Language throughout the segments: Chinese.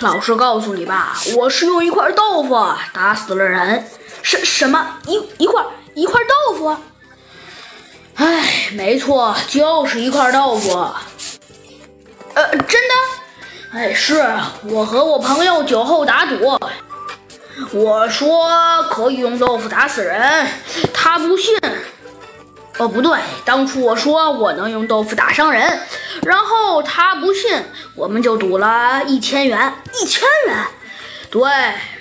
老实告诉你吧，我是用一块豆腐打死了人。什什么一一块一块豆腐？哎，没错，就是一块豆腐。呃，真的？哎，是我和我朋友酒后打赌，我说可以用豆腐打死人，他不信。哦，不对，当初我说我能用豆腐打伤人，然后他不信，我们就赌了一千元。一千元？对。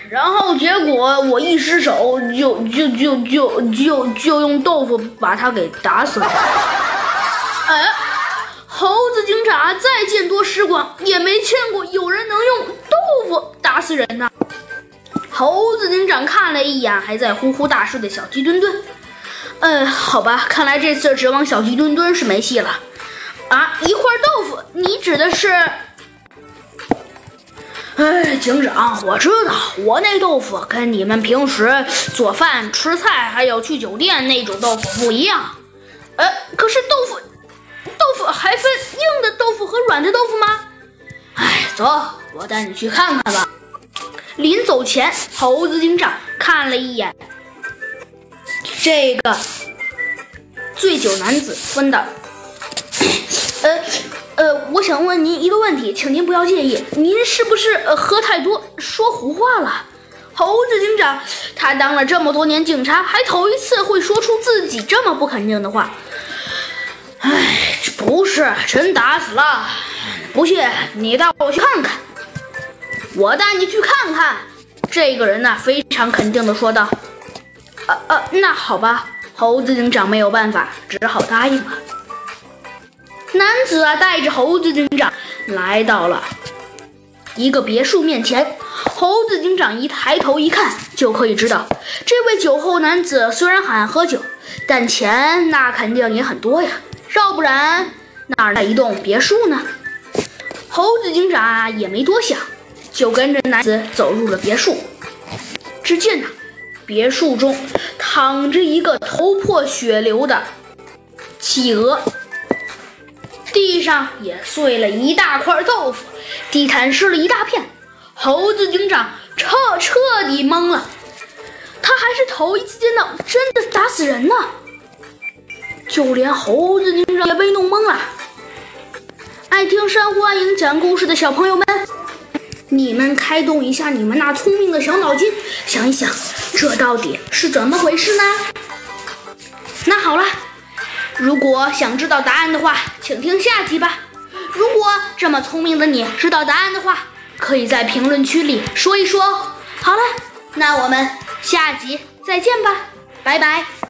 然后结果我一失手，就就就就就就用豆腐把他给打死了。哎，猴子警长再见多识广，也没见过有人能用豆腐打死人呢。猴子警长看了一眼还在呼呼大睡的小鸡墩墩，嗯，好吧，看来这次指望小鸡墩墩是没戏了。啊，一块豆腐，你指的是？哎，警长，我知道，我那豆腐跟你们平时做饭、吃菜，还有去酒店那种豆腐不一样。呃，可是豆腐，豆腐还分硬的豆腐和软的豆腐吗？哎，走，我带你去看看吧。临走前，猴子警长看了一眼这个醉酒男子分的，呃。呃，我想问您一个问题，请您不要介意。您是不是呃喝太多，说胡话了？猴子警长，他当了这么多年警察，还头一次会说出自己这么不肯定的话。哎，不是，真打死了。不信，你带我去看看。我带你去看看。这个人呢，非常肯定的说道。呃呃，那好吧。猴子警长没有办法，只好答应了。男子啊，带着猴子警长来到了一个别墅面前。猴子警长一抬头一看，就可以知道，这位酒后男子虽然很爱喝酒，但钱那肯定也很多呀。要不然哪来一栋别墅呢？猴子警长啊也没多想，就跟着男子走入了别墅。只见呐，别墅中躺着一个头破血流的企鹅。地上也碎了一大块豆腐，地毯湿了一大片。猴子警长彻彻底懵了，他还是头一次见到真的打死人呢。就连猴子警长也被弄懵了。爱听山欢迎讲故事的小朋友们，你们开动一下你们那聪明的小脑筋，想一想，这到底是怎么回事呢？那好了。如果想知道答案的话，请听下集吧。如果这么聪明的你知道答案的话，可以在评论区里说一说。好了，那我们下集再见吧，拜拜。